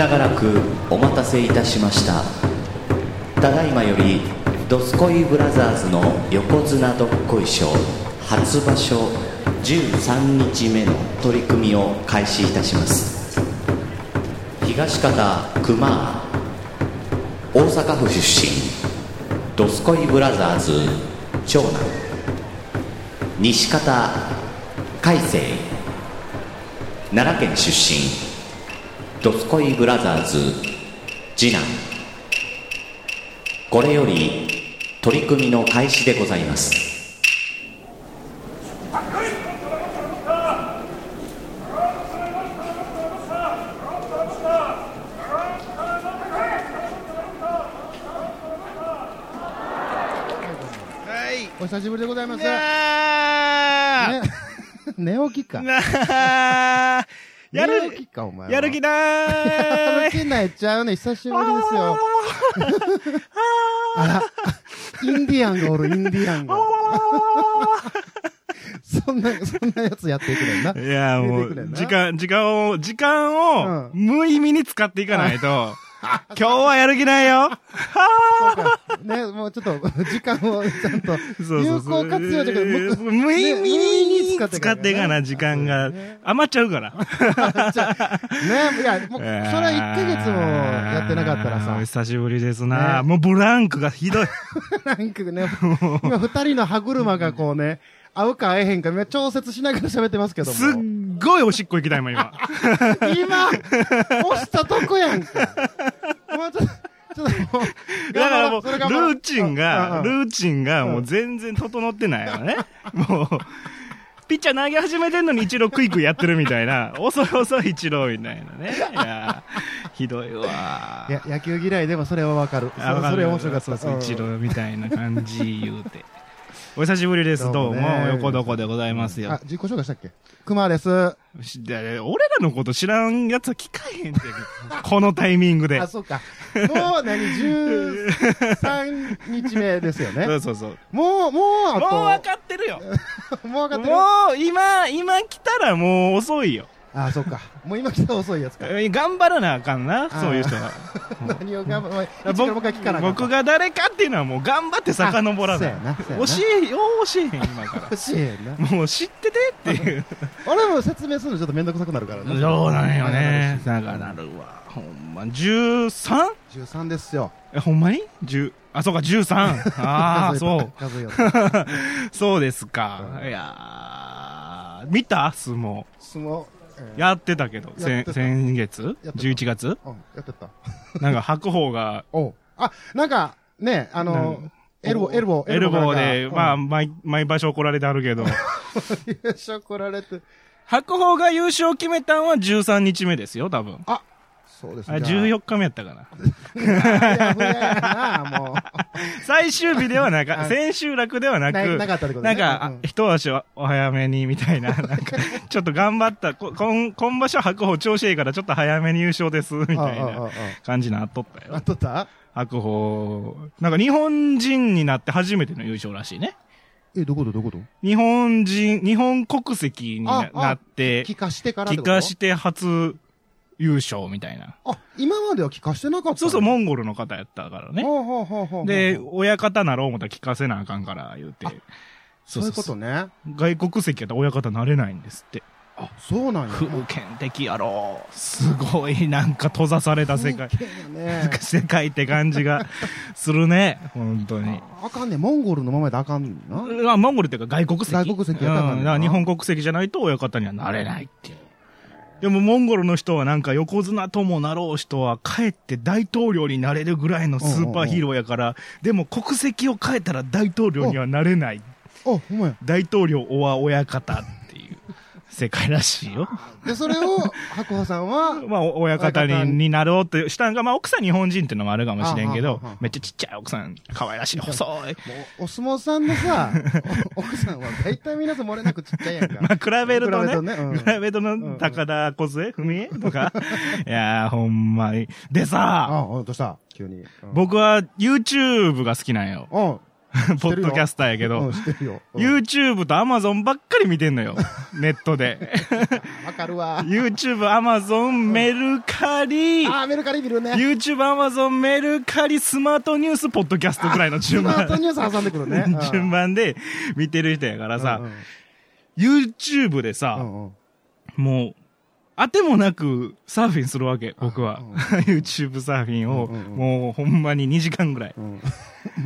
長らくお待たせいたしました。ただいまよりドスコイブラザーズの横綱どっこい賞初場所13日目の取り組みを開始いたします。東方熊大阪府出身ドスコイブラザーズ長男。西方海星奈良県出身。ドスコイブラザーズ次男これより取り組みの開始でございますはい。お久しぶりでございます。なね、寝起きか。やる寝起き、か、お前は。やる気なやるー気ないっちゃうね。久しぶりですよ。あら、インディアンがおる、インディアンが。そんな、そんなやつやっていくねんな。いや、もう、時間、時間を、時間を、う無意味に使っていかないと、今日はやる気ないよ。ね、もうちょっと、時間をちゃんと、有効活用だけど、む無意味にね使っていかな、時間がね余っちゃうから。ね、いや、もう、それは1ヶ月もやってなかったらさ久しぶりですな。ねもうブランクがひどい。なんかね、今二人の歯車がこうね、合うか合えへんか、今調節しながら喋ってますけども。すっごいおしっこ行きたいもん、今。今、押したとこやんか。もうちょっと、ちょっともう、だからもう、ルーチンうんが、うんルーチンがもう全然整ってないよね。もう、ピッチャー投げ始めてんのに一郎クイクイやってるみたいな、遅い遅い一郎みたいなね。いやひどいわい。や、野球嫌いでもそれはわかる。それ面白かった。そうそう、ん一郎みたいな感じ言うて。お久しぶりです。どうも、横どこでございますよあ。、自己紹介したっけ？熊です。俺らのこと知らんやつは聞かへんって。このタイミングであ、。そうか。もう何、13日目ですよそね。うそうそう。もう、もう、もう分かってるよ。もう分かってる。もう、今、今来たらもう遅いよ。あ、そうか。もう今来たら遅いやつか。え 頑張らなあかんな、ーそういう人は。何を頑張、らもう一回聞かなあかん僕が誰かっていうのはもう頑張って遡らない教え、よう教えへん、今か欲しいな。ら。もう知っててっていう。俺も説明するのちょっとめんどくさくなるからね。そうなんよね。だからなるわ。ほんま、13? 13ですよ。え、ほんまに ?10、あ、そうか、13。ああ、そう。そうですか。うんいやー見た？相撲。相撲。えーやってたけど、先先月？やってた ?11 月？うん、やってた。なんか白鵬が、おうあ、なんか、ね、あのうん、エルボー、エルボー、エルボーで、まあ、あ、毎、毎場所怒られてあるけど、優勝来られて。白鵬が優勝決めたんは13日目ですよ、多分。あ、そうですあね。14日目やったかな。最終日ではなか、あ千秋楽ではなく、ななかったってことね。なんか、うんあ一足お早めにみたいな、なんか、ちょっと頑張った、こ今、今場所白鵬調子いいからちょっと早めに優勝です、みたいああああな感じになっとったああよ。とった？白鵬、なんか日本人になって初めての優勝らしいね。え、どこどどこど日本人、日本国籍になああなって、聞かしてから帰化して初優勝みたいな。あ、今までは聞かしてなかったそうそう、もモンゴルの方やったからね。ほうほうほうほう。で、親方なろう思ったら聞かせなあかんから言うて。そういうことね。外国籍やったら親方なれないんですって。あ、そうなんや。風景的やろ。すごいなんか閉ざされた世界。ね。世界って感じがするね。本当に。ああかんね。モンゴルのままであかんな。あモンゴルっていうか外国籍。外国籍やったらあかんねんうんだから日本国籍じゃないと親方にはなれないっていう。でもモンゴルの人はなんか横綱ともなろう人は帰って大統領になれるぐらいのスーパーヒーローやから、でも国籍を変えたら大統領にはなれない。大統領おは親方っていう世界らしいよ。で、それを、白鵬さんは、まあ、お親方ににになろうってしたんが、まあ、奥さん日本人っていうのもあるかもしれんけどめっちゃちっちゃい奥さん、可愛らしい、細い。もう、お相撲さんのさ、お 奥さんは大体皆さん漏れなくちっちゃいやんか。まあ、比べるとね、比べるとねうん比べるとの高田小杖文江とか、いやー、ほんまに。でさ、あ、どうした急に。うん、僕は YouTube が好きなんよ。うん。ポッドキャスターやけど、うん、知ってるよ。うん YouTube と Amazon ばっかり見てんのよ。ネットで。わかるわ。YouTube、Amazon、メルカリ、あー、メルカリ見るね。YouTube、Amazon、メルカリ、スマートニュース、ポッドキャストぐらいの順スマート番。ニュース挟んでくるね。うん順番で見てる人やからさう、ん YouTube でうさ、んうんもう、あてもなくサーフィンするわけ、僕は。うん。YouTube サーフィンを、もうほんまに2時間ぐらい。うん。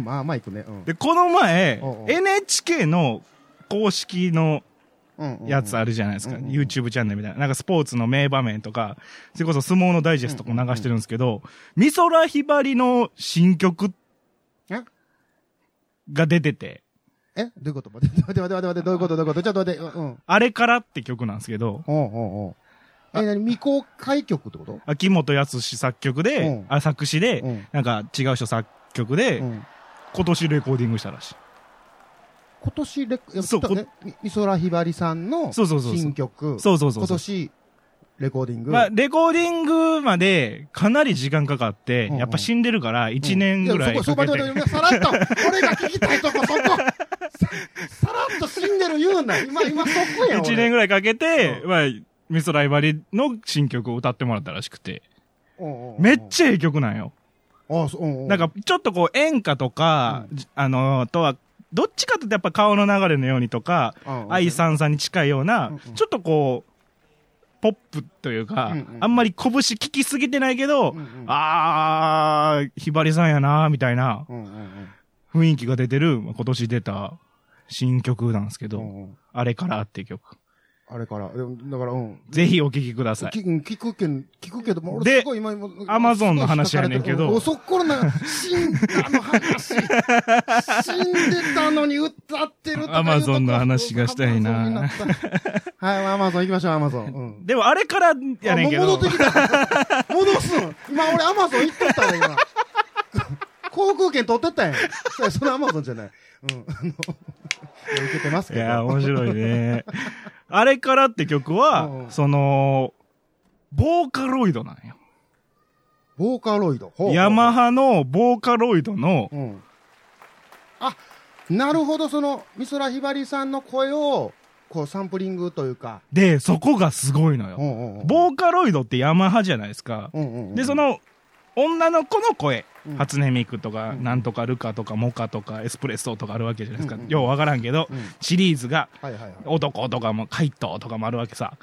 まあまあ行くね。うん。で、この前 NHK の公式のやつあるじゃないですか。YouTube チャンネルみたいな。なんかスポーツの名場面とか、それこそ相撲のダイジェストとかも流してるんですけど、美空ひばりの新曲え？が出てて、え？どういうこと？待って、待って、待って、待って、どういうこと？どういうこと？ちょっと待って、うん。あれからって曲なんですけど、おうおうおうえ、なに未公開曲ってこと？秋元康作曲で、うんあ、作詞で、うんなんか違う人作曲で、うん。今年レコーディングしたらしい。今年レコ、そうこえみ美空ひばりさんのそうそうそうそう新曲。そうそうそうそう。今年、レコーディング。まあ、レコーディングまでかなり時間かかって、うんうんやっぱ死んでるから1年ぐらいやそこ、かけて。そこ待って、待ってさらっと、俺が聞きたいとこ、そこ。ささらっと死んでる言うな。今、今そこやん。1年ぐらい。かけて、うまあ、美空ひばりの新曲を歌ってもらったらしくて、めっちゃええ曲なんよ。あ、そううんうん。なんか、ちょっとこう演歌とか、じあのとは、どっちかとやっぱ顔の流れのようにとか、うんうん、愛さんさんに近いようなうんうん、ちょっとこう、ポップというか、うんうんあんまり拳効きすぎてないけど、うんうん。あー、ひばりさんやなみたいなうんうんうん。雰囲気が出てる、まあ今年出た新曲なんですけど、うんうん。あれからっていう曲。あれから。でもだから、うん。ぜひお聴きください。聞くけん、聞くけど、も俺すごい今、今 Amazon の話やねんけどそっころな、死んだの話。死んでたのに歌ってるとかいうとこ Amazon の話がしたいなはい、アマゾン行きましょう、アマゾン。うん。でもあれからやねんけどあもう戻っ、てきた。戻すん。今俺アマゾン行っとったね、今。航空券取ってったんや。それそれアマゾンじゃない。うん。あの、受けてますけど。いや、面白いね。あれからって曲はう、んその、ボーカロイドなんよ。ボーカロイド。ヤマハのボーカロイドの、うん。あ、なるほど、その、美空ひばりさんの声を、こう、サンプリングというか。で、そこがすごいのよ。ボーカロイドってヤマハじゃないですか。で、そ、の、女の子の声、うん初音ミクとか、うんなんとかルカとかモカとかエスプレッソとかあるわけじゃないですか。ようわからんけど、うんシリーズが。男とかも、怪盗とかもあるわけさ。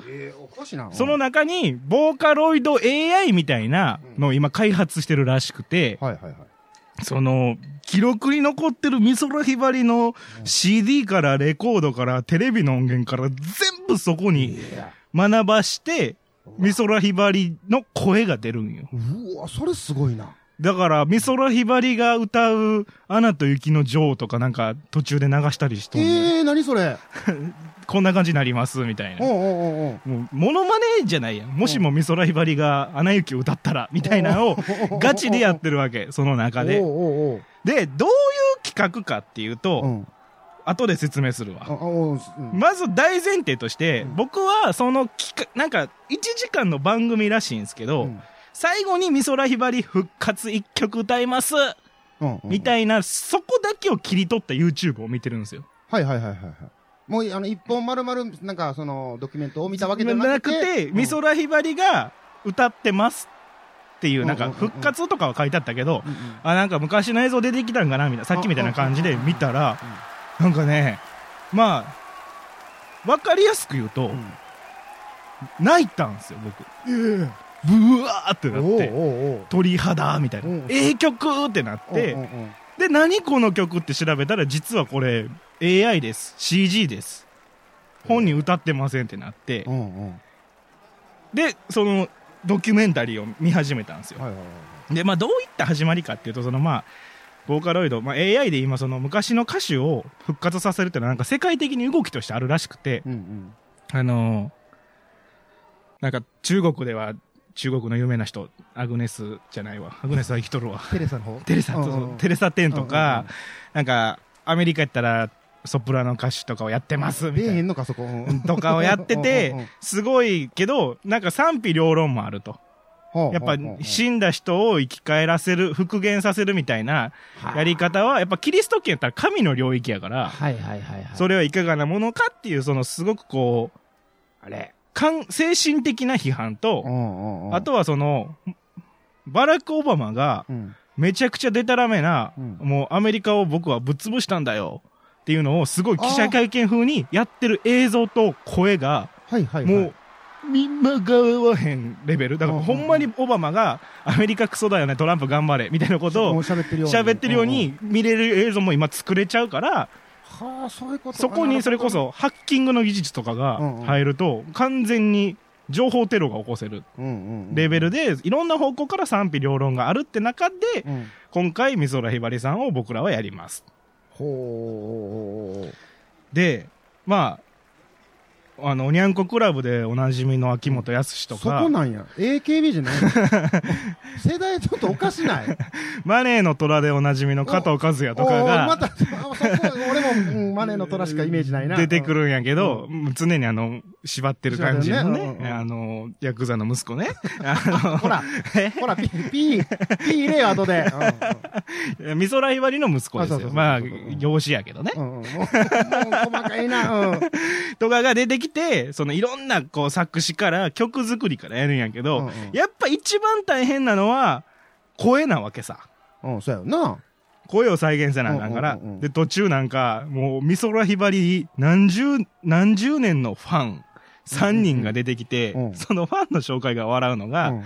その中に、ボーカロイド AI みたいなのを今開発してるらしくて。その、記録に残ってる美空ひばりの CD からレコードからテレビの音源から全部そこに。学ばして、美空ひばりの声が出るんよ。うわ、それすごいな。だから、美空ひばりが歌う、アナと雪の女王とかなんか途中で流したりしとんのえー、何それ？こんな感じになります、みたいな。おうおうおうもう、モノマネじゃないやん。もしも美空ひばりがアナ雪を歌ったら、みたいなのをガチでやってるわけ、その中でおう。おうおうで、どういう企画かっていうと、うん。後で説明するあ、わ。ううんまず大前提として、僕はその企画、なんか1時間の番組らしいんですけど、うん最後に美空ひばり復活1曲歌います、うんうんみたいな、そこだけを切り取った YouTube を見てるんですよ。はいはいはいはい。はい。もう、あの、一本丸々、なんか、その、ドキュメントを見たわけではなくて、て、美空ひばりが歌ってますっていう、なんかうんうんうんうん。復活とかは書いてあったけど、うんうんあ、なんか昔の映像出てきたんかなみたいな、さっきみたいな感じで見たら、なんかね、まあ、わかりやすく言うと、うん。泣いたんですよ、僕。えブワーってなって、鳥肌みたいなうん。ええ曲ってなってで、何この曲って調べたら、実はこれ AI です。CG です。本人歌ってませんってなってで、そのドキュメンタリーを見始めたんですよ。で、まあ、どういった始まりかっていうと、そのまあ、ボーカロイド、まあ、AI で今、その昔の歌手を復活させるっていうのは、なんか世界的に動きとしてあるらしくて、うんうんあのーなんか中国では、中国の有名な人、アグネスじゃないわ。アグネスは生きとるわ。テレサの方？テレサ、うんうんテレサ・テンとうんうんか、なんか、アメリカやったら、ソプラノ歌手とかをやってます、みたいな。出えへんのか、そこ。うんとかをやってうんうんてうん、すごいけど、なんか賛否両論もあると。やっぱ死んだ人を生き返らせる、復元させるみたいなやり方は、やっぱキリスト教やったら神の領域やから、はいはいはいはい。それはいかがなものかっていう、そのすごくこう、あれ。感精神的な批判とう、んうんうん。あ、とはその、バラク・オバマがうん。めちゃくちゃデタラメな、うんもうアメリカを僕はぶっ潰したんだよっていうのをすごい記者会見風にやってる映像と声が、はいはいはい。もう、みんながわへんレベル。だからうんほんまにオバマがアメリカクソだよね、トランプ頑張れ、みたいなこともうを喋ってるように。喋ってるよううんうん。に見れる映像も今作れちゃうから、はあ、そういうことそこにそれこ。そハッキングの技術とかが入ると完全に情報テロが起こせる。レベルでいろんな方向から賛否両論があるって中でうん。今回美空ひばりさんを僕らはやります。ほう。で、まあ、あの、おニャン子クラブでおなじみの秋元康とそか、こなんや。AKB じゃないの 世代ちょっとおかしないマネーの虎でおなじみの加藤和也とかおーまがた、あそこ、うんマネーの虎しかイメージないな。出てくるんやけど、常にあの、縛ってる感じのねねうんうんあの、ヤクザの息子ね。ほら、ほら、ピー、ピー、ピー入れよ、後で。美空ひばりの息子ですよ。まあそうそう、養子やけどね。うんうん。うんうんもう、もう細かいな。うん。とかが出てきて、そのいろんなこう作詞から曲作りからやるんやけど、うんうんやっぱ一番大変なのは、声なわけさ。うん、そうやよな。声を再現せなあかんから、で、途中なんか、もう、美空ひばり、何十、何十年のファン、3人が出てきて、そのファンの紹介が笑うのが、うん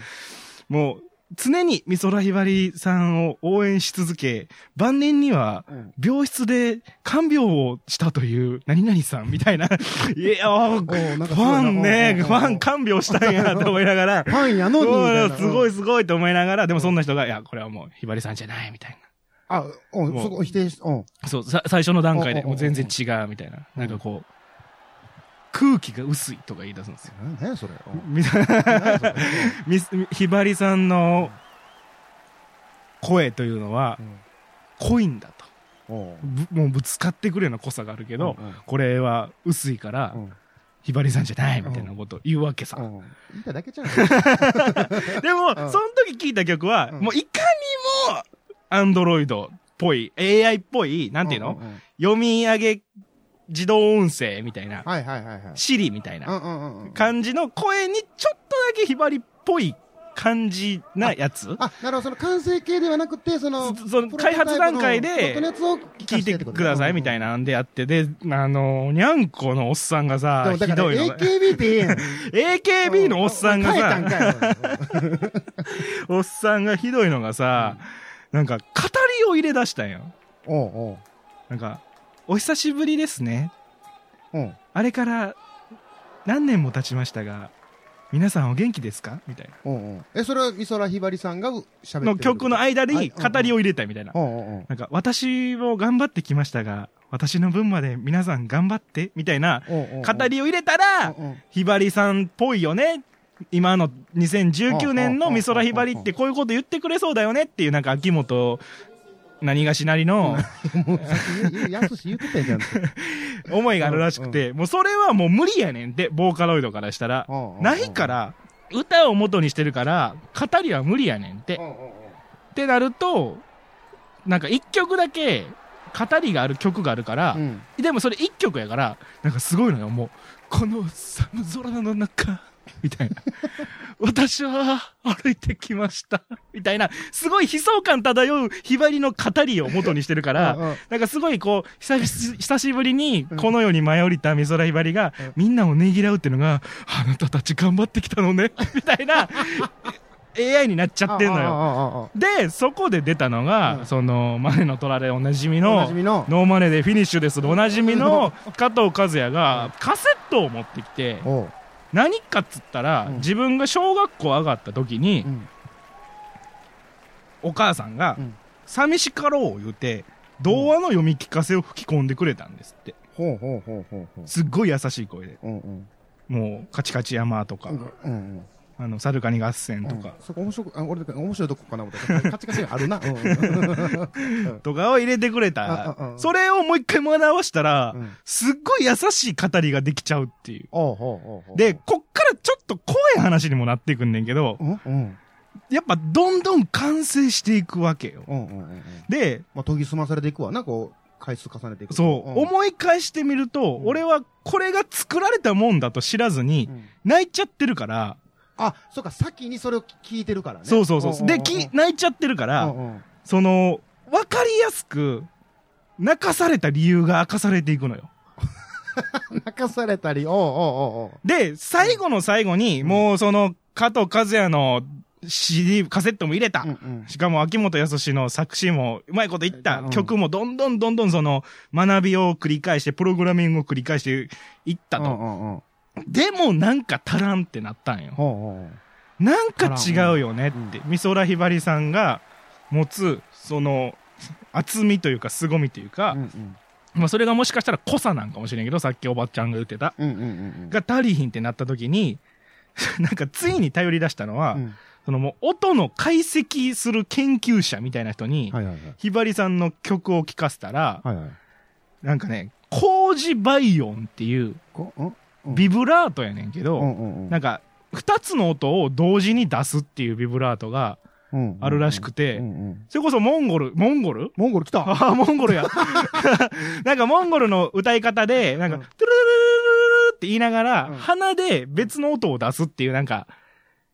もう、常に美空ひばりさんを応援し続け、晩年には、うん病室で看病をしたという、何々さんみたいな。いや、おファンね、ファン看病したんやと思いながら、ファンやのにみたいな。うんすごいうん。すごいと思いながら、でもそんな人が、いや、これはもうひばりさんじゃないみたいあ、うん、そこ否定し、うん。な。そう、さ最初の段階でもう全然違うみたいな。なんかこう、空気が薄いとか言い出すんですよ。何やそれ。うんみ何やそれみひばりさんの声というのは濃いんだと。もうぶつかってくるような濃さがあるけど、これは薄いから、うんひばりさんじゃないみたいなことを言うわけさ。うん言いたいだけちゃう でも、うんその時聞いた曲は、うんもういかにも、アンドロイドっぽい、AI っぽい、なんていうの、んんん読み上げ自動音声みたいな、はいはいはいはい。シリみたいなうんうんうんうん。感じの声にちょっとだけひばりっぽい感じなやつ？あ、なるほど、その完成形ではなくて、その、そその開発段階で聞いてくださいみたいな。なんであって、で、あの、にゃんこのおっさんがでさ、ひどいのが。AKB ってええやん。AKB のおっさんがさ。おっさんがひどいのがさ、なんか語りを入れ出したんよ。おうおうなんか、お久しぶりですね。おうあれから何年も経ちましたが、皆さんお元気ですか？みたいおうおうえ、それは美空ひばりさんが喋ってな。るの曲の間はいに語りを入れたいみたいな。なんか、私も頑張ってきましたが、私の分まで皆さん頑張って、みたいな語りを入れたら、ひばりさんっぽいよね。今の2019年の美空ひばりってこういうこと言ってくれそうだよねっていうなんか秋元何がしなりの、思いがあるらしくて、もうそれはもう無理やねんって、ボーカロイドからしたら。ないから、歌を元にしてるから、語りは無理やねんって。ってなると、なんか一曲だけ、語りがある曲があるから、でもそれ一曲やから、なんかすごいのよ、もう、この寒空の中、みたいな。私は歩いてきました。みたいな、すごい悲壮感漂うひばりの語りを元にしてるから、うんうんなんかすごいこう、久し久しぶりにこの世に舞い降りた美空ひばりが、うんみんなをねぎらうっていうのが、あなたたち頑張ってきたのね、みたいな、AI になっちゃってんのよ。よ。で、そこで出たのが、うんその、マネの虎でおなじみおの、なじみの？ノーマネでフィニッシュですでおなじみの加藤和也がカセットを持ってきて、何かっつったら、うん自分が小学校上がった時にう、ん。お母さんがうん、寂しかろう言うて、童話の読み聞かせを吹き込んでくれたんですって。ほうほうほうほうほう。すっごい優しい声で。うんうん。もう、カチカチ山とか、うんうん。あの、サルカニ合戦とか、そこ面白く、あ、俺、面白いとこかな思っカチカチあるな。うん とかを入れてくれあたああ。それをもう一回学ばしたらうん、すっごい優しい語りができちゃうっていう。で、こっからちょっと怖い話にもなってくんねんけど、うんうん。やっぱどんどん完成していくわけよ。うんうんうんうん。で、まあ、研ぎ澄まされていくわな、こう、回数重ねていくと。そう、ん思い返してみると、うん俺はこれが作られたもんだと知らずにう、ん泣いちゃってるから、あ、そうか、先にそれを聞いてるからね。そうそうそう。で、んんんき泣いちゃってるから、うんうんその、わかりやすく、泣かされた理由が明かされていくのよ。泣かされたり、おうおうおうで、最後の最後に、もうその、加藤和也の CD、カセットも入れた。うんうんしかも秋元康の作詞もうまいこと言った、うん曲もどんどんどんどんその学びを繰り返して、プログラミングを繰り返していったと。うんうんうんでもなんか足らんってなったんよ。ほうほなんか違うよねって、美空ひばりさんが持つ、その、厚みというか凄みというか、う。うんうんまあそれがもしかしたら濃さなんかもしれんけど、さっきおばちゃんが言ってた。うんうんうんが足りひんってなった時に、なんかついに頼り出したのは、うん。そのもう音の解析する研究者みたいな人に、はいはいはい。ひばりさんの曲を聴かせたら、はいはい。なんかね、工事バイオンっていうビブラートやねんけど、うんうんうん。なんか、二つの音を同時に出すっていうビブラートがうんあるらしくて、うんうん。それこそモンゴル、モンゴル？モンゴル来た。ああ、モンゴルや。なんかモンゴルの歌い方で、なんか、うん。トゥルルルルルルって言いながら、うん。鼻で別の音を出すっていうなんか、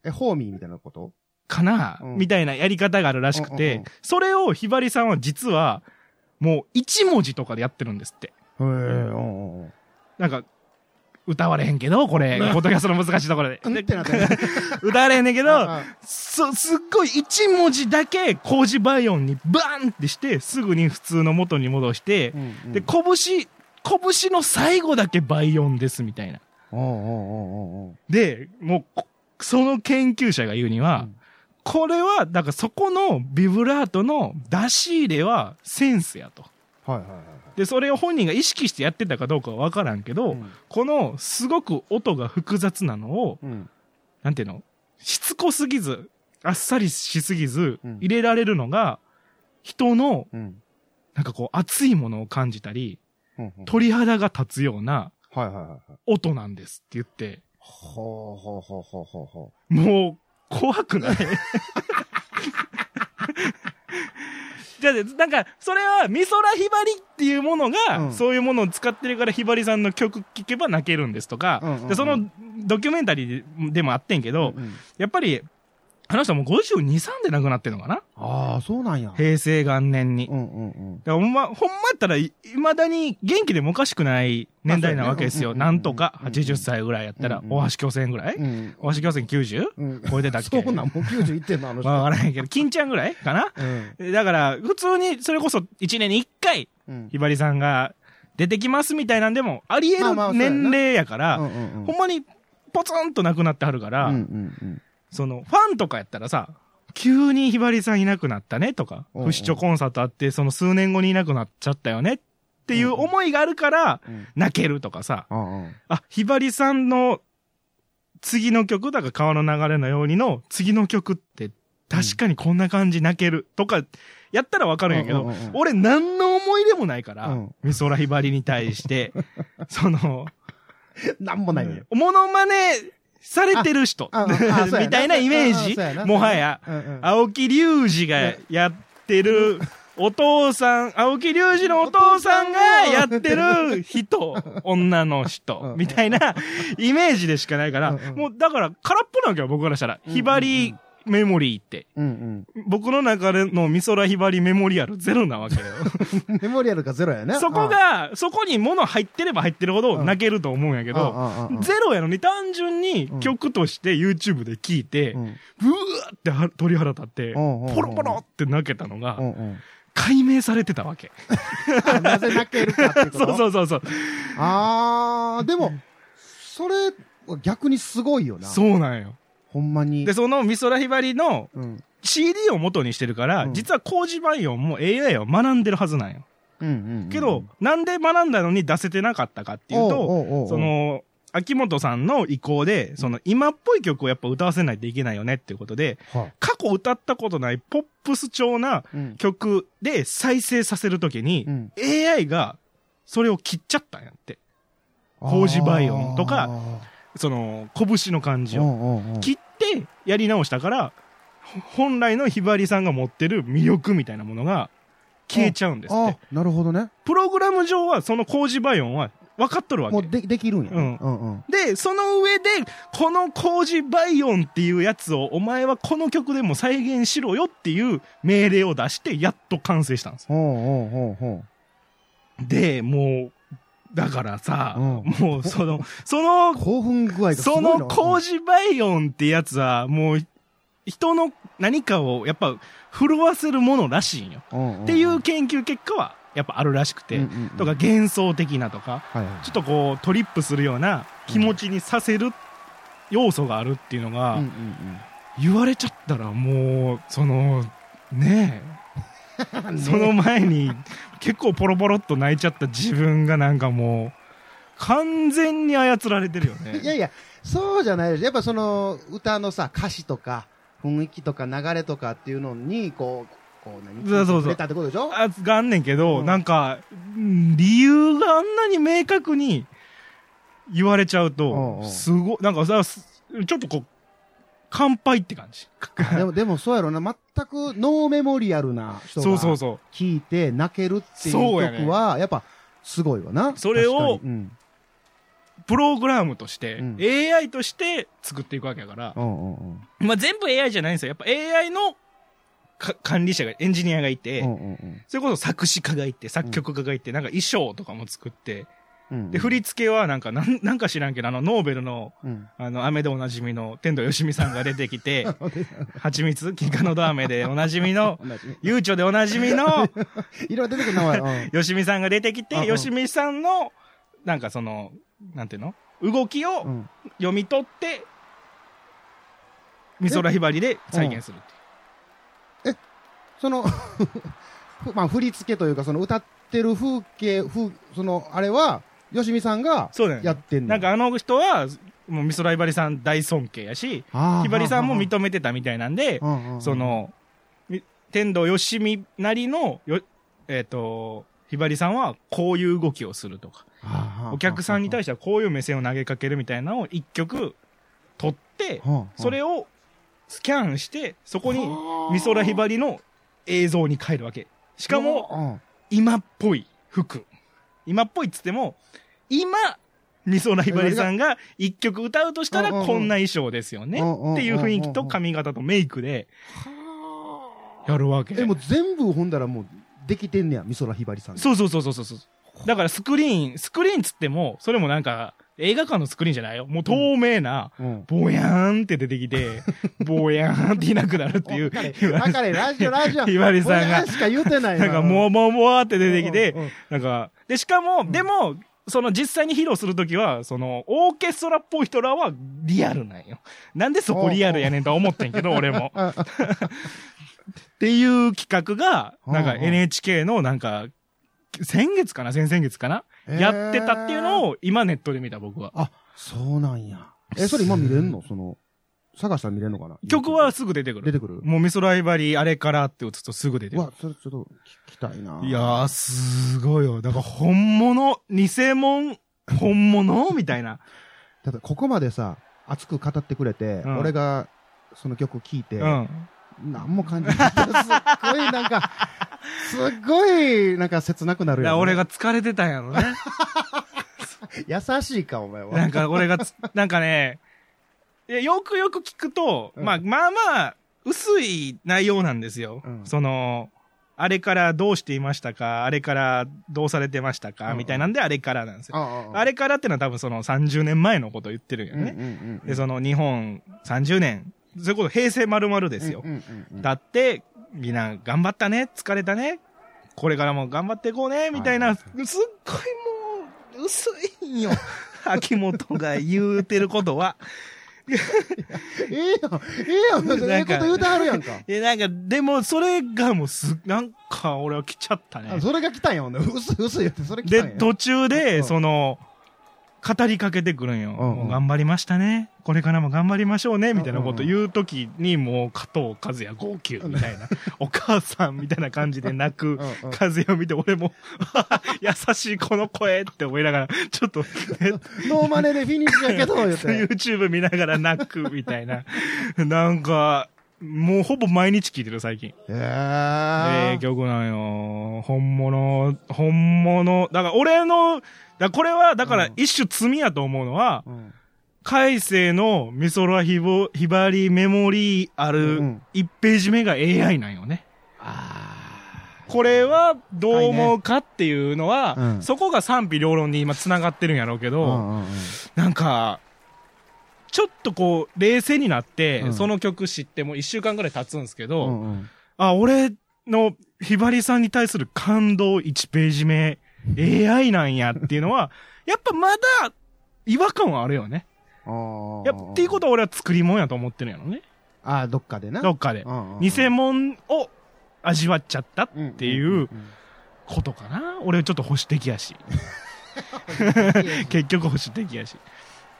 え、ホーミーみたいなこと？かな、うん。みたいなやり方があるらしくて、うんうんうん。それをひばりさんは実は、もう一文字とかでやってるんですって。へえ、うんうん。なんか、歌われへんけど、これ、ポッドキャストの難しいところで。うん。でってなってる。歌われへんねんけど、あそ、すっごい一文字だけ工事バイオンにバーンってして、すぐに普通の元に戻してう、んうんで、拳、拳の最後だけバイオンですみたいな。おうおうおうおで、もうこ、その研究者が言うには、うんこれは、だからそこのビブラートの出し入れはセンスやと。はいはいはいはい。で、それを本人が意識してやってたかどうかはわからんけど、うんこのすごく音が複雑なのを、うん。なんていうの？しつこすぎず、あっさりしすぎずうん、入れられるのが、人の、うん。なんかこう、熱いものを感じたり、うんうん鳥肌が立つような。音なんですって言って、ほうほうほうほうほうほもう、怖くない？じゃあ、なんか、それは、美空ひばりっていうものが、うん。そういうものを使ってるから、ひばりさんの曲聴けば泣けるんですとか、うんうんうん。で、そのドキュメンタリーででもあってんけう。ど、うんうん。やっぱり、あの人もう52、3で亡くなってんのかな？ああ、そうなんや。平成元年に。うんうんうん。だからほんま、ほんまやったらい、未だに元気でもおかしくない年代なわけですよ。なんとかうんうん80歳ぐらいやったら大橋巨船ぐらい？うん大橋巨船 90? うん。超えてたっけ？そうなん、もう90いってんの、あの人。わからへんけど、金ちゃんぐらいかな？うん。だから、普通に、それこそ1年に1回、うん。ひばりさんが出てきますみたいなんでも、あり得る年齢やから、ほんまに、ポツンと亡くなってはるから、うんうんうん。その、ファンとかやったらさ、急にひばりさんいなくなったねとか、不死鳥コンサートあって、その数年後にいなくなっちゃったよねっていう思いがあるから、うん。泣けるとかさ、あひばりさんの次の曲、だから川の流れのようにの次の曲って確かにこんな感じ泣けるとか、やったらわかるんやけど俺何の思い出もないからうん、美空ひばりに対して、その、なんもないね。モノマネされてる人。みたいなイメージ。もはや、うんうん。青木隆二がやってる、お父さん、青木隆二のお父さんがやってる人、女の人、みたいなイメージでしかないから、もうだから空っぽなわけよ、僕からしたら。ひばりメモリーって。うん僕の中での美空ひばりメモリアルゼロなわけよ。うん。メモリアルがゼロやね。そこが、そこに物入ってれば入ってるほど泣けると思うんやけけど、ゼロやのに単純に曲として YouTube で聴いて、うんブワーっては鳥肌立って、うんうんうんポロポロって泣けたのがう、んうん。解明されてたわけ。あ なぜ泣けるかってこと？そうそうそうそう。あー、でも、それは逆にすごいよな。そうなんよ。ほんまに。で、その美空ひばりのうん。CD を元にしてるから、うん実は工事バイオンも AI を学んでるはずなんよ。うんうんうん。けど、なんで学んだのに出せてなかったかっていうと、その、秋元さんの意向で、その今っぽい曲をやっぱ歌わせないといけないよねっていうことで、はい過去歌ったことないポップス調なうん曲で再生させるときに、うん AI がそれを切っちゃったんやって。高次倍音とかその、こぶしの感じを。を切ってやり直したから、本来のひばりさんが持ってる魅力みたいなものが消えちゃうんですって。あ、なるほどね。プログラム上はその工事バイオンは分かっとるわけ。もうで、できるんや。うんうんうん。で、その上で、この工事バイオンっていうやつを、お前はこの曲でも再現しろよっていう命令を出して、やっと完成したんですよ。ほうほうほうほで、もう、だからさ、うんもうその、そのう。、興奮具合そ。の工事バイオンってやつは、もう、人の何かをやっぱ震わせるものらしいんよ。うんうんっていう研究結果はやっぱあるらしくて、うんうんうんとか幻想的なとか、はいはいちょっとこうトリップするような気持ちにさせる要素があるっていうのが、うんうん言われちゃったらもう、その、ねえ、ね その前に結構ポロポロっと泣いちゃった自分がなんかもう、完全に操られてるよね。いやいや、そうじゃないです。やっぱその、歌のさ、歌詞とか、雰囲気とか流れとかっていうのに、こう、こう何そうそうそうってことでしょ？あがあんねんけど、うんなんか、うん理由があんなに明確に言われちゃううんとう、んすごい、なんかさ、すちょっとこう、乾杯って感じ。でも、でもそうやろな。全くノーメモリアルな人がそうそうそう。聞いて泣けるっていう曲は、やっぱ、すごいわな。それをうん。プログラムとして、うん AI として作っていくわけやから、うんうんうん。まあ、全部 AI じゃないんですよ。やっぱ AI のか管理者が、エンジニアがいて、うんうんうんそれこそ作詞家がいて、作曲家がいて、なんか衣装とかも作って、うん。で、振り付けはなんか、なんなんか知らんけど、あの、ノーベルの、うん。あの、雨でおなじみの天童よしみさんが出てきて、蜂蜜キカノド飴でおなじみの。ゆうちょでおなじみの、いろいろ出てくる名前。うん よしみさんが出てきて、よしみさんの、なんかその、なんていうの？動きをうん。読み取って、美空ひばりで再現するっていう。その、ふまあ、振り付けというか、その歌ってる風景、風、その、あれは、よしみさんがそうだよね。やってんの。なんかあの人は、もう美空ひばりさん大尊敬やし、あー、ひばりさんも認めてたみたいなんで、うんうんうん。そ、の、み天童よしみなりの、よ、えっ、と、ひばりさんはこういう動きをするとか、お客さんに対してはこういう目線を投げかけるみたいなのを一曲取って、それをスキャンして、そこに美空ひばりの映像に変えるわけ。しかも、も、今っぽい服。今っぽいっつっても、今、美空ひばりさんが一曲歌うとしたらこんな衣装ですよねっていう雰囲気と髪型とメイクでやるわけ。え、もう全部ほんだらもう、できてんねや、美空ひばりさん。そうそうそうそうそう。だからスクリーン、スクリーンつっても、それもなんか映画館のスクリーンじゃないよ。もう透明な、うん。ぼやーんって出てきて、ぼやーんっていなくなるっていう。だから、ラジオ、ラジオ。ひばりさんがしか言うてないなんか、もわもわもわって出てきてなんか、で、しかも、でも、その実際に披露するときは、その、オーケストラっぽい人らはリアルなんよ。なんでそこリアルやねんとは思ってんけど、俺も。っていう企画が、なんか NHK のなんか、先月かな？先々月かな？やってたっていうのを今ネットで見た僕は。あ、そうなんや。え、それ今見れんの？その、探したら見れんのかな？曲はすぐ出てくる。出てくる？もう美空ひばりあれからって打つとすぐ出てくるうわ。、それちょっと聞きたいな。いやー、すごいよ。だから本物、偽物、本物？みたいな。だってここまでさ、熱く語ってくれて、うん俺がその曲聴いて、うん。何も感じない。すっごいなんか、すっごいなんか切なくなるよ、ね。いや俺が疲れてたんやろね。優しいか、お前は。なんか俺がつ、なんかね、よくよく聞くと、うんまあまあまあ、薄い内容なんですよ。うんその、あれからどうしていましたかあれからどうされてましたか、うんみたいなんであれからなんですよ。あああれからってのは多分その30年前のことを言ってるよね。で、その日本30年、それこそ平成丸々ですよ。だって、みんな頑張ったね、疲れたね、これからも頑張っていこうね、みたいな、はいすっごいもう、薄いんよ。秋元が言うてることは。ええやん、ええやん、ええこと言うてはるやんか。え、なんか、でも、それがもうす、なんか、俺は来ちゃったねあ。それが来たんやもんね。薄い薄い言って、それ来たんで、や。途中うで、んその、語りかけてくるんよ。うんうん頑張りましたね。これからも頑張りましょうね。みたいなこと言うときに、もう加藤和也号泣みたいな。お母さんみたいな感じで泣く和也を見て、俺も、優しいこの声って思いながら、ちょっと、え ノーマネでフィニッシュやけど。YouTube 見ながら泣くみたいな。なんか、もうほぼ毎日聴いてる、最近。ええええ曲なんよ。本物、本物。だから俺の、だこれは、だからうん。一種罪やと思うのは、うん。海星の美空ひぼひばりメモリーあうるん。1ページ目が AI なんよね。あこれはどう思うかっていうのは、うん。そこが賛否両論に今繋がってるんやろうけあ。ど、うんうんうん。なんか、ちょっとこう、冷静になって、うん。その曲知っても1週間ぐらい経つんですけど、うんうん。あ、俺のひばりさんに対する感動1ページ目、AI なんやっていうのは、やっぱまだ違和感はあるよね。あーやっていうことは俺は作り物やと思ってるんやろね。あーどっかでな。どっかで。偽物を味わっちゃったっていんうことかな。俺ちょっと保守的やし。結局保守的やし。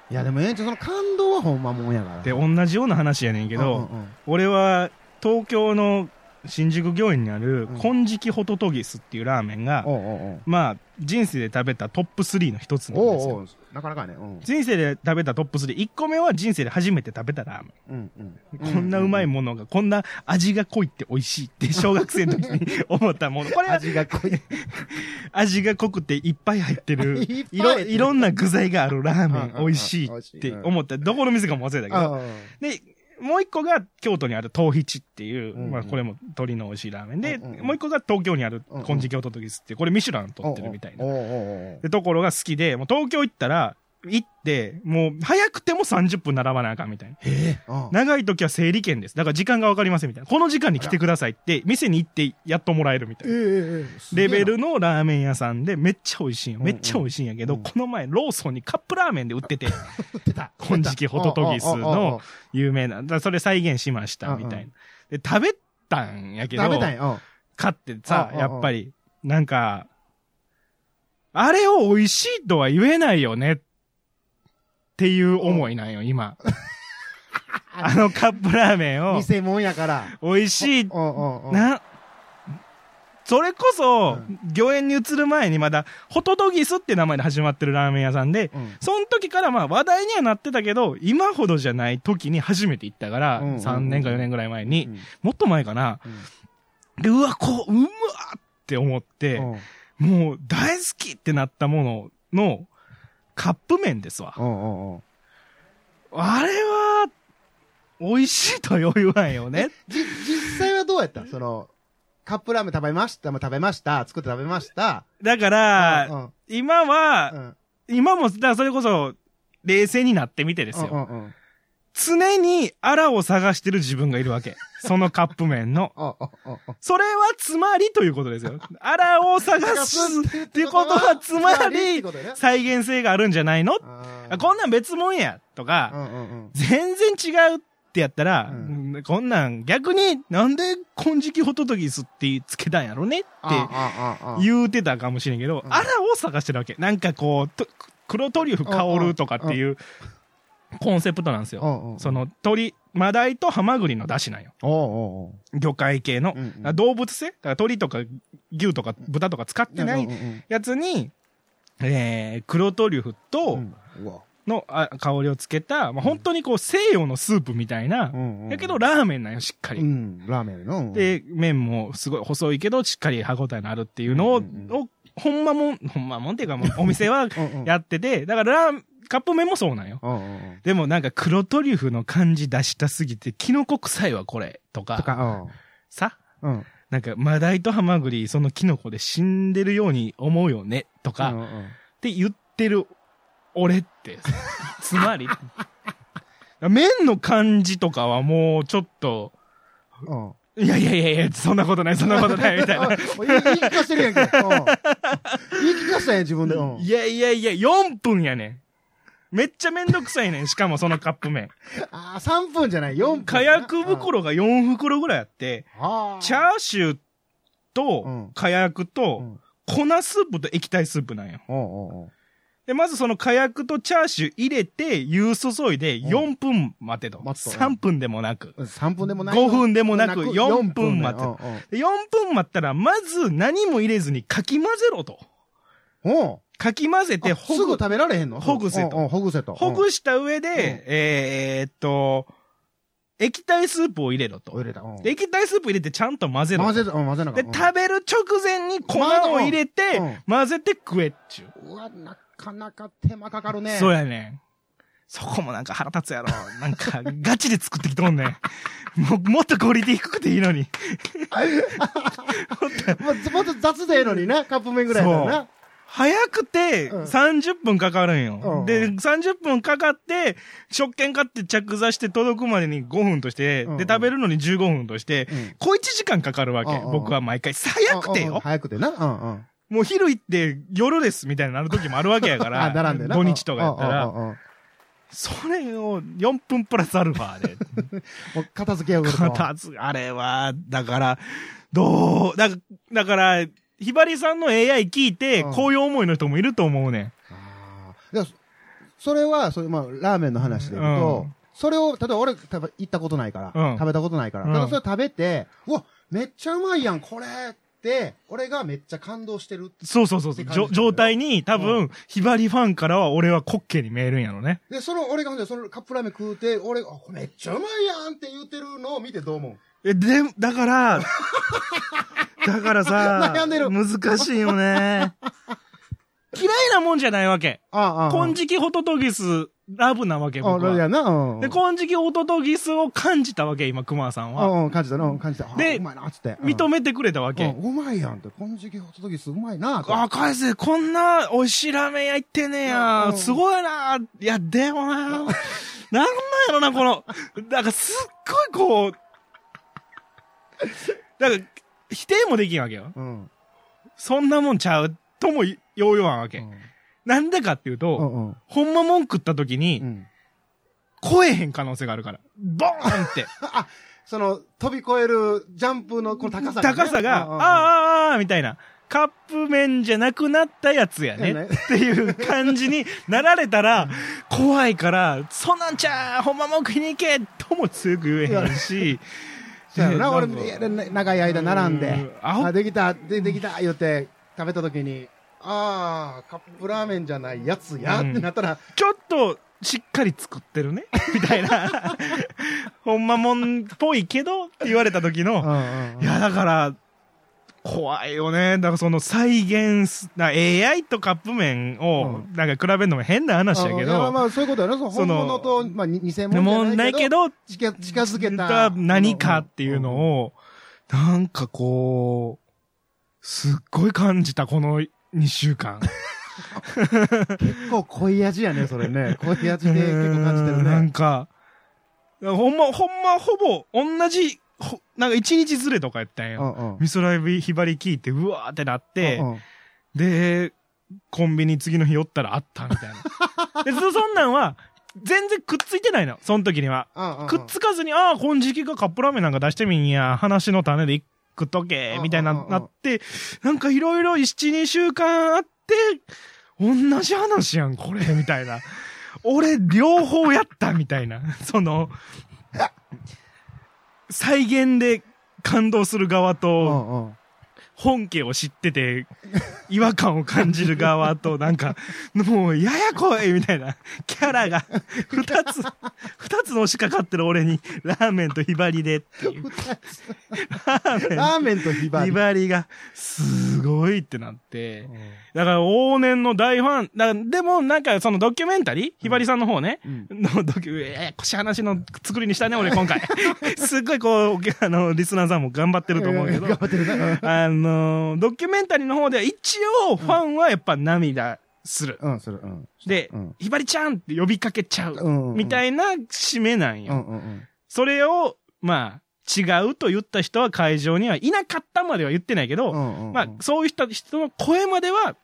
いやでもええその感動はほんまもんやから。で、同じような話やねんけど、俺は東京の新宿御苑にあるうん金色ホトトギスっていうラーメンが、まあ、人生で食べたトップ3の一つなんですよ。なかなかね。うん人生で食べたトップ3。1個目は人生で初めて食べたラーメン。こんなうまいものが、こんな味が濃いって美味しいって小学生の時に思ったもの。これは味が濃い。味が濃くていっぱい入ってるいっぱいいろ、いろんな具材があるラーメン美味しいって思った。どこの店かも忘れたけど。あで、もう一個が京都にある東吉っていう、うんうん。まあこれも鶏の美味しいラーメンで、うんうんもう一個が東京にある金色ホトトギスってこれミシュラン取ってるみたいな。で、ところが好きで、もう東京行ったら、行って、もう早くても30分並ばなあかんみたいな。へえ。うん長い時は整理券です。だから時間がわかりませんみたいな。この時間に来てくださいって、店に行ってやっともらえるみたいな。レベルのラーメン屋さんでめっちゃ美味しいんよ。めっちゃ美味しいんやけど、うんこの前ローソンにカップラーメンで売ってて、出た金色ホトトギスの有名な、だそれ再現しましたみたいな。で、食べたんやけど、食べたんや。買ってさう、んやっぱり、なんか、あれを美味しいとは言えないよねっていう思いなんよ、今。あのカップラーメンを。偽物やから。美味しい。な、それこそう、御苑に移る前にまだ、ホトトギスって名前で始まってるラーメン屋さんで、うん。その時からまあ話題にはなってたけど、今ほどじゃない時に初めて行ったから、うんうんうん。3年か4年ぐらい前に、うん。もっと前かな。うん。で、うわ、こう、うまって思って、うん。もう大好きってなったもののカップ麺ですわ。うんうんうんあれは、美味しいとは言わんよね。じ、実際はどうやった？その、カップラーメン食べました、まあ食べました、作って食べました。だから、うん今は、うん今も、だからそれこそ、冷静になってみてですよ。うんうんうん常にアラを探してる自分がいるわけ。そのカップ麺の。それはつまりということですよ。アラを探すっていうことはつまり、再現性があるんじゃないの？あこんなん別物やとうか、全然違うってやったら、うん。こんなん逆になんで金色ホトトギスってつけたんやろね？って言うてたかもしれんけど、うん。アラを探してるわけ。なんかこう、と黒トリュフ香るとかっていうコンセプトなんですよ。その鳥、マダイとハマグリの出汁なんよ。魚介系の。うんうん。動物性？だから鳥とか牛とか豚とか使ってないやつに、えー、黒トリュフうとのあ香りをつけた、まあ、本当にこう西洋のスープみたいな、やけどラーメンなんよ、しっかり。うん。ラーメンの。で、麺もすごい細いけど、しっかり歯応えのあるっていうのを、ほんまもん、ほんまもんっていうかもうお店はやってて、だからラーカップ麺もそうなんよ。うんうんうんでもなんか黒トリュフの感じ出したすぎて、キノコ臭いわ、これ。とか。とかさうんうんなんか、マダイとハマグリ、そのキノコで死んでるように思うよね。とか、っうんうんて言ってる俺って。つまり、麺の感じとかはもうちょっと、うんいやいやいやいや、そんなことない、そんなことない、みたいな。あ言い言い聞かしてるやんけ。うん言い聞かしたんや、自分で。うんいやいやいや、4分やねん。めっちゃめんどくさいねん。しかもそのカップ麺。ああ、3分じゃない、4分。火薬袋が4袋ぐらいあって、チャーシューとうん火薬うとん粉スープと液体スープなんよ。で、まずその火薬とチャーシュー入れて、湯注いで4分待てと。待つと3分でもなく。3分でもない5分でもなく4 4分待てねで4分待ったら、まず何も入れずにかき混ぜろと。おうかき混ぜてあほぐ、すぐ食べられへんの？ほぐせとほぐせと。ほぐした上で、えーえーっと、液体スープを入れろと。液体スープ入れてちゃんと混ぜろと。混ぜ混ぜなかで、った。食べる直前に粉を入れて、うん混ぜて食えっちゅう。うわ、なかなか手間かかるね。そうやねん。そこもなんか腹立つやろ。なんか、ガチで作ってきとんねん。ももっとクオリティ低くていいのに。もっと雑でええのにな、カップ麺ぐらいだよな。早くてうん30分かかるんよ。うんで、30分かかって、食券買って着座して届くまでに5分として、うんで、食べるのに15分として、うん小1時間かかるわけ。うんうん僕は毎回。早くてよ。早くてな。うんうん。もう昼行って夜ですみたいになる時もあるわけやか あ、ら。並んでな。土日とかやったらそれを4分プラスアルファで。もう片付けようと。片付あれは、だから、どう、だだから、ひばりさんの AI 聞いて、うんこういう思いの人もいると思うねん。あーいやそそれは、それ、まあ、ラーメンの話で言うと、うんそれを、例えば俺、多分行ったことないから、うん食べたことないから、うんただそれ食べて、うわ、めっちゃうまいやん、これって、俺がめっちゃ感動してる。そうそうそうそう。状態に多分、ひばりファンからは俺は滑稽に見えるんやろね。で、その、俺がほんで、そのカップラーメン食うて、俺、あ、これめっちゃうまいやんって言ってるのを見てどう思う？え、で、だから、だからさ、悩んでる難しいよね。嫌いなもんじゃないわけ。ああ、ああ。金色ホトトギス、ラブなわけ、あ、僕は。いやな、うん。で、金色ホトトギスを感じたわけ、今、熊さんは。うんうん、感じたな、うん感じた。あでうまいな、つって。認めてくれたわけ。うまいやんって、この時期ホットドッギスうまいな、とあ、返せ、こんな美味しいラーメン屋行ってんねや。うんすごいな。いや、でもな、なんなんやろな、この、なんかすっごいこう、だから、否定もできんわけよ。うん。そんなもんちゃうともよう言わんわけ。うんなんでかっていうと、うんうん。ほんま文句った時にう、ん。超えへん可能性があるから。ボーンって。あ、その、飛び越えるジャンプのこの高さがね、高さが、うんうんうんああ、ああ、みたいな。カップ麺じゃなくなったやつやね。ねっていう感じになられたら、怖いから、そんなんちゃうほんま文句言いに行けとも強く言えへんし、そうやろな、俺、長い間並んで。あ、できた、で、できた、言って、食べた時に、ああ、カップラーメンじゃないやつや、うん。ってなったら、ちょっと、しっかり作ってるね。みたいな。ほんまもんっぽいけどって言われた時の、いや、だから、怖いよね。だからその再現す、な AI とカップ麺を、うなんか比べるのも変な話やけいやど、まあ、そういうことやな、その本物と、まあ、に偽で物ないけど、近近づけた。何かっていうのを、なんかこう、すっごい感じた、この2週間。結構濃い味やね、それね。濃い味で結構感じてるうんなんね。か、ほんま、ほんま、ほぼ、同じ、ほなんか1日ずれとかやったんよ。うんうん。味噌ライブひばり聞いて、うわーってなって、うんうんで、コンビニ次の日寄ったらあったみたいな。で、そそんなんは、全然くっついてないの、その時には。うんうんくっつかずに、ああ、金色がカップラーメンなんか出してみんや、話の種で食っとけ、みたいな、うんうんうんなって、なんかいろいろ1、2週間あって、同じ話やん、これ、みたいな。俺、両方やった、みたいな。その、再現で感動する側と、本家を知ってて、違和感を感じる側と、なんか、もう、ややこいみたいな、キャラが、二つ、二つの押しかかってる俺に、ラーメンとひばりでっていう。ラーメンラーメンとひばり。ひばりが、すごいってなって。だから、往年の大ファン。だでも、なんか、そのドキュメンタリー？ひばりさんの方ね。うんのドキュ、えー、腰話の作りにしたね、俺今回。すっごいこう、あの、リスナーさんも頑張ってると思うけど。頑張ってるな。あの、ドキュメンタリーの方では一応ファンはやっぱ涙する。うん、うん。でうん、ひばりちゃんって呼びかけちゃう。うん。みたいな締めなんよ。うんうんうん。それを、まあ、違うと言った人は会場にはいなかったまでは言ってないけど、うんうんまあ、そういう人人の声までは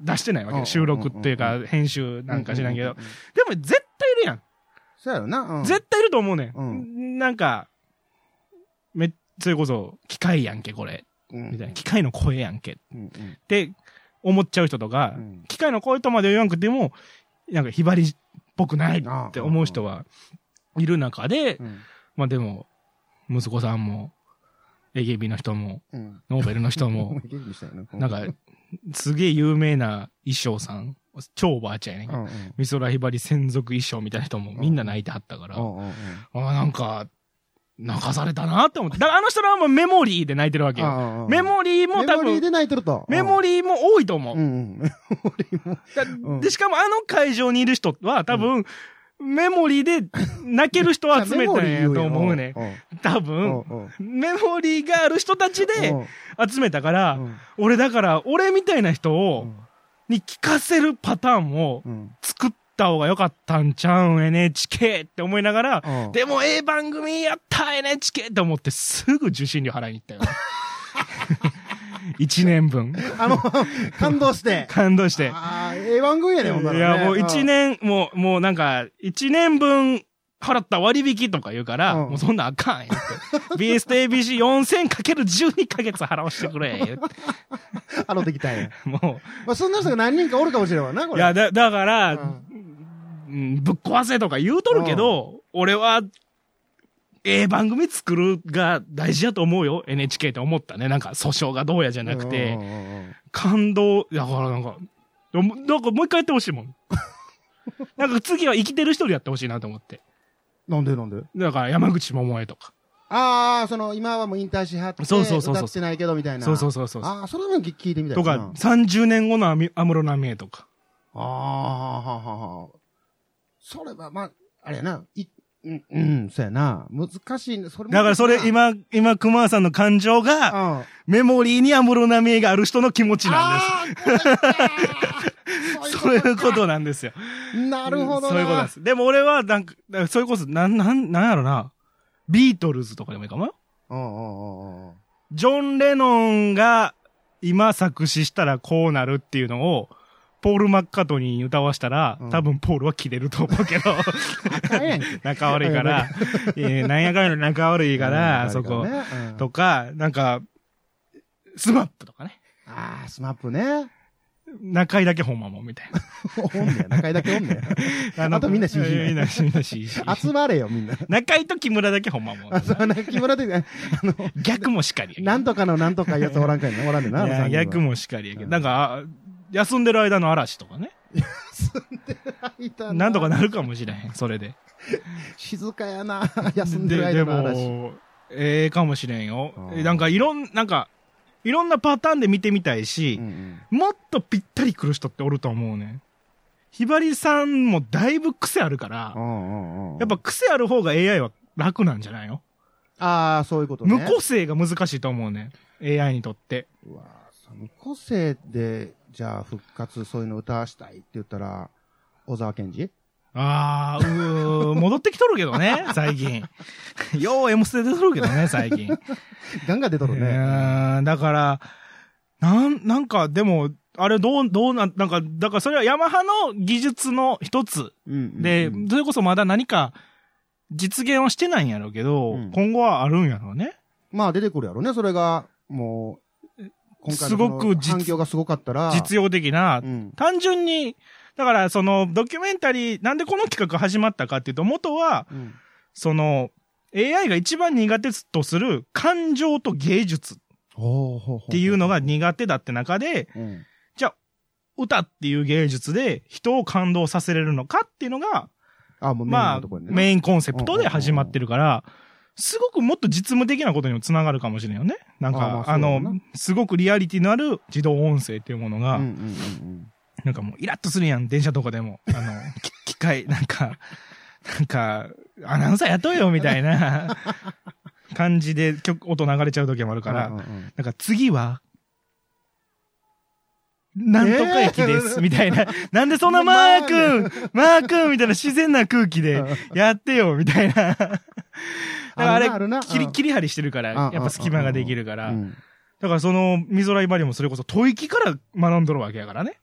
出してないわけ収録っていうかうん、編集なんか知らんけど。ううう。でも絶対いるやん。そうやろな。うん。絶対いると思うね。うんなんか、め、それこそ、機械やんけ、これ。うんみたいな。機械の声やんけ。って思っちゃう人とか、うん機械の声とまで言わんくても、なんかひばりっぽくないって思う人はいる中で、うんまあでも、息子さんも、AKB の人も、うん。ノーベルの人も、ななんか、すげえ有名な衣装さん超おばあちゃんやねんけど。美空ひばり専属衣装みたいな人もみんな泣いてはったから。ああ、なんか、泣かされたなって思って。だからあの人らはもうメモリーで泣いてるわけよ。メモリーも多分、メモリーで泣いてると。メモリーも多いと思う。メモリーも。で、しかもあの会場にいる人は多分、メモリーで泣ける人を集めたんやと思うね。多う分。メモリーがある人たちでうん集めたから、うん俺だから、俺みたいな人を、に聞かせるパターンをうん作った方が良かったんちゃうん？NHK って思いながら、うんでもええ番組やった NHK って思ってすぐ受信料払いに行ったよ。一年分。あの、感動して。感動して。ああ、ええ番組やね、ほんならねいや、もう一。年、もう、もうなんか、一年分払った割引とか言うから、うんもうそんなんあかん、言って。BS と ABC4000 かける12ヶ月払わしてくれ、言って。あの時たんや。もまあ、そんな人が何人かおるかもしれんわな、こう、いれ。や、だ、だから、うんうんぶっ壊せとか言うとるけど、俺は、ええ番組作るが大事やと思うよ。NHK って思ったね。なんか訴訟がどうやじゃなくて感動、だからなんか、なんかもう一回やってほしいもん。なんか次は生きてる人でやってほしいなと思って。なんでなんで？だから山口百恵とか。ああ、その、今はもう引退しはって、そうそうそうそう歌ってないけどみたいな。そうそうそうそう。ああ、それも聞いてみたいとな。か、30年後の安安室奈美恵とか。ああ、はははは。それは、まあ、あれやな、い、うん、うん、そうやな。難しいね。それもだからそれ、今、今、熊さんの感情うん。メモリーに安室奈美恵がある人の気持ちなんです。そういうことなんですよ。なるほどな。そういうことです。でも俺は、なんか、それこそ、なん、なん、なんやろな。ビートルズとかでもいいかもよ。うんうんうんうん。ジョン・レノンが今作詞したらこうなるっていうのを、ポール・マッカートニーに歌わしたら、うん多分ポールは切れると思うけど。仲悪いから、えーなんやかんやの仲悪いから、そこ、ねうんとか、なんか、SMAP とかね。ああ、 SMAP ね。中居だけほんまもんみたいおんねや。中居だけおんねや。な。あとみんな CG ねみんな、CG。集まれよ、みんな。中居と木村だけほんまもんあ、。そうね、木村で、あの、逆もしかりなんとかのなんとかやつおらんかいな、おらんねんな。逆。もしかりやけど。うんなんか、あ休んでる間の嵐とかね。いたなんとかなるかもしれへん、それで。静かやな、休んでるで、で間の話。も、ええかもしれんよなんかいろん、なんか、いろんなパターンで見てみたいしう、んもっとぴったり来る人っておると思うね。ひばりさんもだいぶ癖あるからう、んうんうんやっぱ癖ある方が AI は楽なんじゃないの？ああ、そういうことね。無個性が難しいと思うね。AI にとって。うわその個性で、じゃあ復活、そういうの歌わしたいって言ったら、小沢健二？あー、うー、戻ってきとるけどね、最近。よう M ステ出とるけどね、最近。ガンガン出とるうね。ーんだから、なん、なんか、でも、あれどう、どうなん、なんか、だからそれはヤマハの技術の一つで、うんそれこそまだ何か実現はしてないんやろうけど、うん今後はあるんやろうね。まあ出てくるやろね、それが、もう、今回のすごく実反響がすごかったら。実用的な、うん。単純に、だからそのドキュメンタリー、なんでこの企画始まったかっていうと、元は、うん。その、AI が一番苦手とする感情と芸術っ。ていうのが苦手だって中で、うん。じゃあ、歌っていう芸術で人を感動させれるのかっていうのが、あ、もうメインまあ。メインコンセプトで始まってるから、すごくもっと実務的なことにもつながるかもしれんよね。なんか、あそうだろうなの、すごくリアリティのある自動音声っていうものが、なんかもうイラッとするやん、電車とかでも。あの、き機械、なんか、なんか、アナウンサー雇えよみたいな 感じで曲、音流れちゃう時もあるうん。から、なんか次は、なんとか駅です、えーみたいな。なんでそんなマー君、マー君みたいな自然な空気でやってよ、みたいな。だからあれ切り、切り張りしてるから、うんやっぱ隙間ができるから。うんだからその、ミゾライバリもそれこそ吐息から学んどるわけやからね。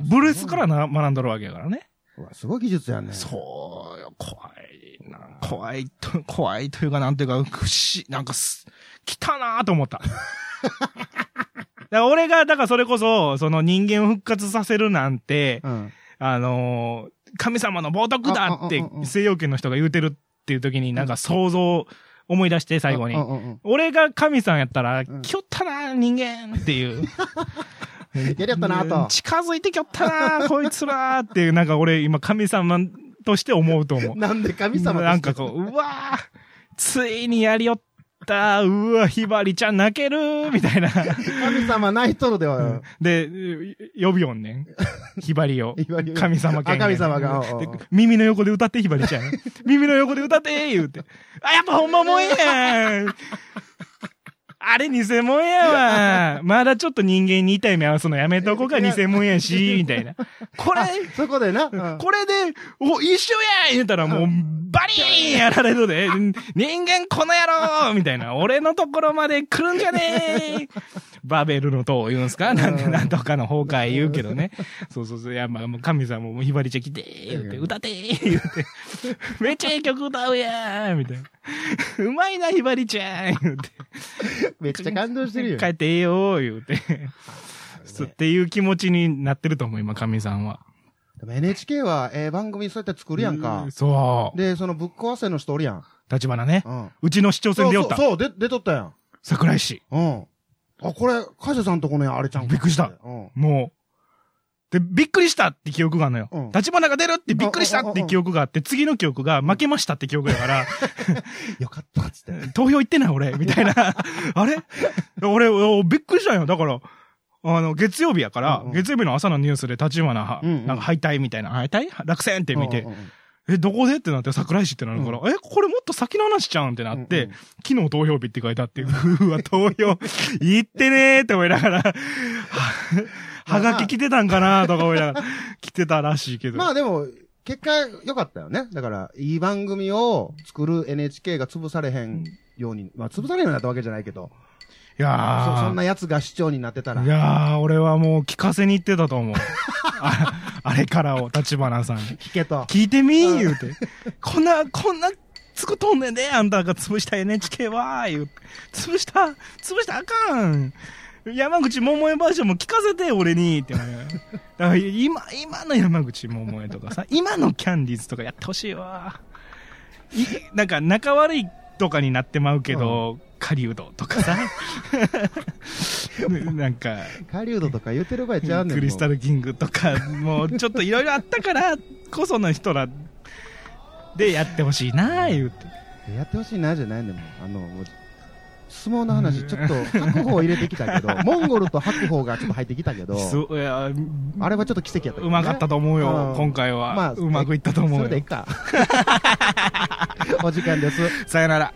ブレスからな学んどるわけやからね。すごい技術やね。そうよ、怖いな。怖いと、怖いというか、なんていうか、不思なんかす、来たなと思った。だから俺が、だからそれこそ、その人間を復活させるなんて、うん。あのー神様の冒涜だって西洋圏の人が言うてるっていう時になんか想像、思い出して最後に俺が神さんやったら、んきょったな人間っていう。やりやったなうんと。近づいてきよったなこいつらっていう、なんか俺今神様として思うと思う。なんで神様なんかこう、うわーついにやりよったうわ、ひばりちゃん泣ける みたいな。神様泣いとるでは。で、呼びよんねん。ひばりを 神様権あ神様が耳の横で歌ってひばりちゃん。耳の横で歌って 言うて。あ、やっぱほんまもんやんあれ偽物やわ。まだちょっと人間に痛い目合わすのやめとこうか偽物やし、みたいな。これ、そこでな。うんこれで、お、一緒やん言うたらもう、バリーンやられるで、人間この野郎みたいな、俺のところまで来るんじゃねえバベルの塔言うんすか？なんで、なんとかの崩壊言うけどね。そうそうそう、いや、まあ、もう神様もひばりちゃん来て、言うて、歌って、言うて、めっちゃええ曲歌うやんみたいな。うまいな、ひばりちゃん言うて。めっちゃ感動してるよ。帰ってええよ、言うて。っていう気持ちになってると思う、今、神さんは。でも NHK は、ええ番組そうやって作るやんかう。そう。で、そのぶっ壊せの人おるやん。立花ね。うん。うちの市長選でおった。そうそう、で、出とったやん。桜井市。うん。あ、これ、カジャさんとこのあれちゃんかびっくりした。うん。もう。で、びっくりしたって記憶があるのよ。うん立花が出るってびっくりしたって記憶があって、次の記憶が負けましたって記憶だから、よかったっつって。投票行ってない俺、みたいな。あれ？俺、おびっくりしたんよ。だから、あの、月曜日やから、月曜日の朝のニュースで立花なんか敗退みたいな、敗退？落選って見て、え、どこでってなって桜井市ってなるから、え、これもっと先の話ちゃうんってなって、うんうん昨日投票日って書いてあって、うわ、投票、行ってねーって思いながら、は はがき来てたんかなとか思いながら、来てたらしいけど。まあでも、結果良かったよね。だから、いい番組を作る NHK が潰されへんように、まあ潰されへんようになったわけじゃないけど、いやーそそんな奴が市長になってたら。いやー、俺はもう聞かせに行ってたと思う。ああれからを、立花さんに。聞けと。聞いてみー言うて。こんな、こんな、つくとんねんで、あんたが潰した NHK は、言うて。潰した、潰したらあかん。山口百恵バージョンも聞かせて、俺に。って。だから今、今の山口百恵とかさ、今のキャンディーズとかやってほしいわ。いなんか仲悪いとかになってまうけど、狩人とかさ。なんか、狩人とか言ってる場合ちゃうねん。クリスタル。ルキングとか、もうちょっといろいろあったからこその人らでやってほしいな言うて。やってほしいなじゃないねんもん。あの、もう相撲の話、ちょっと白鵬入れてきたけど、モンゴルと白鵬がちょっと入ってきたけど、あれはちょっと奇跡やったねうまかったと思うよ、うん今回は、まあうまくいったと思うよそれでいい。か。お時間です。さよなら。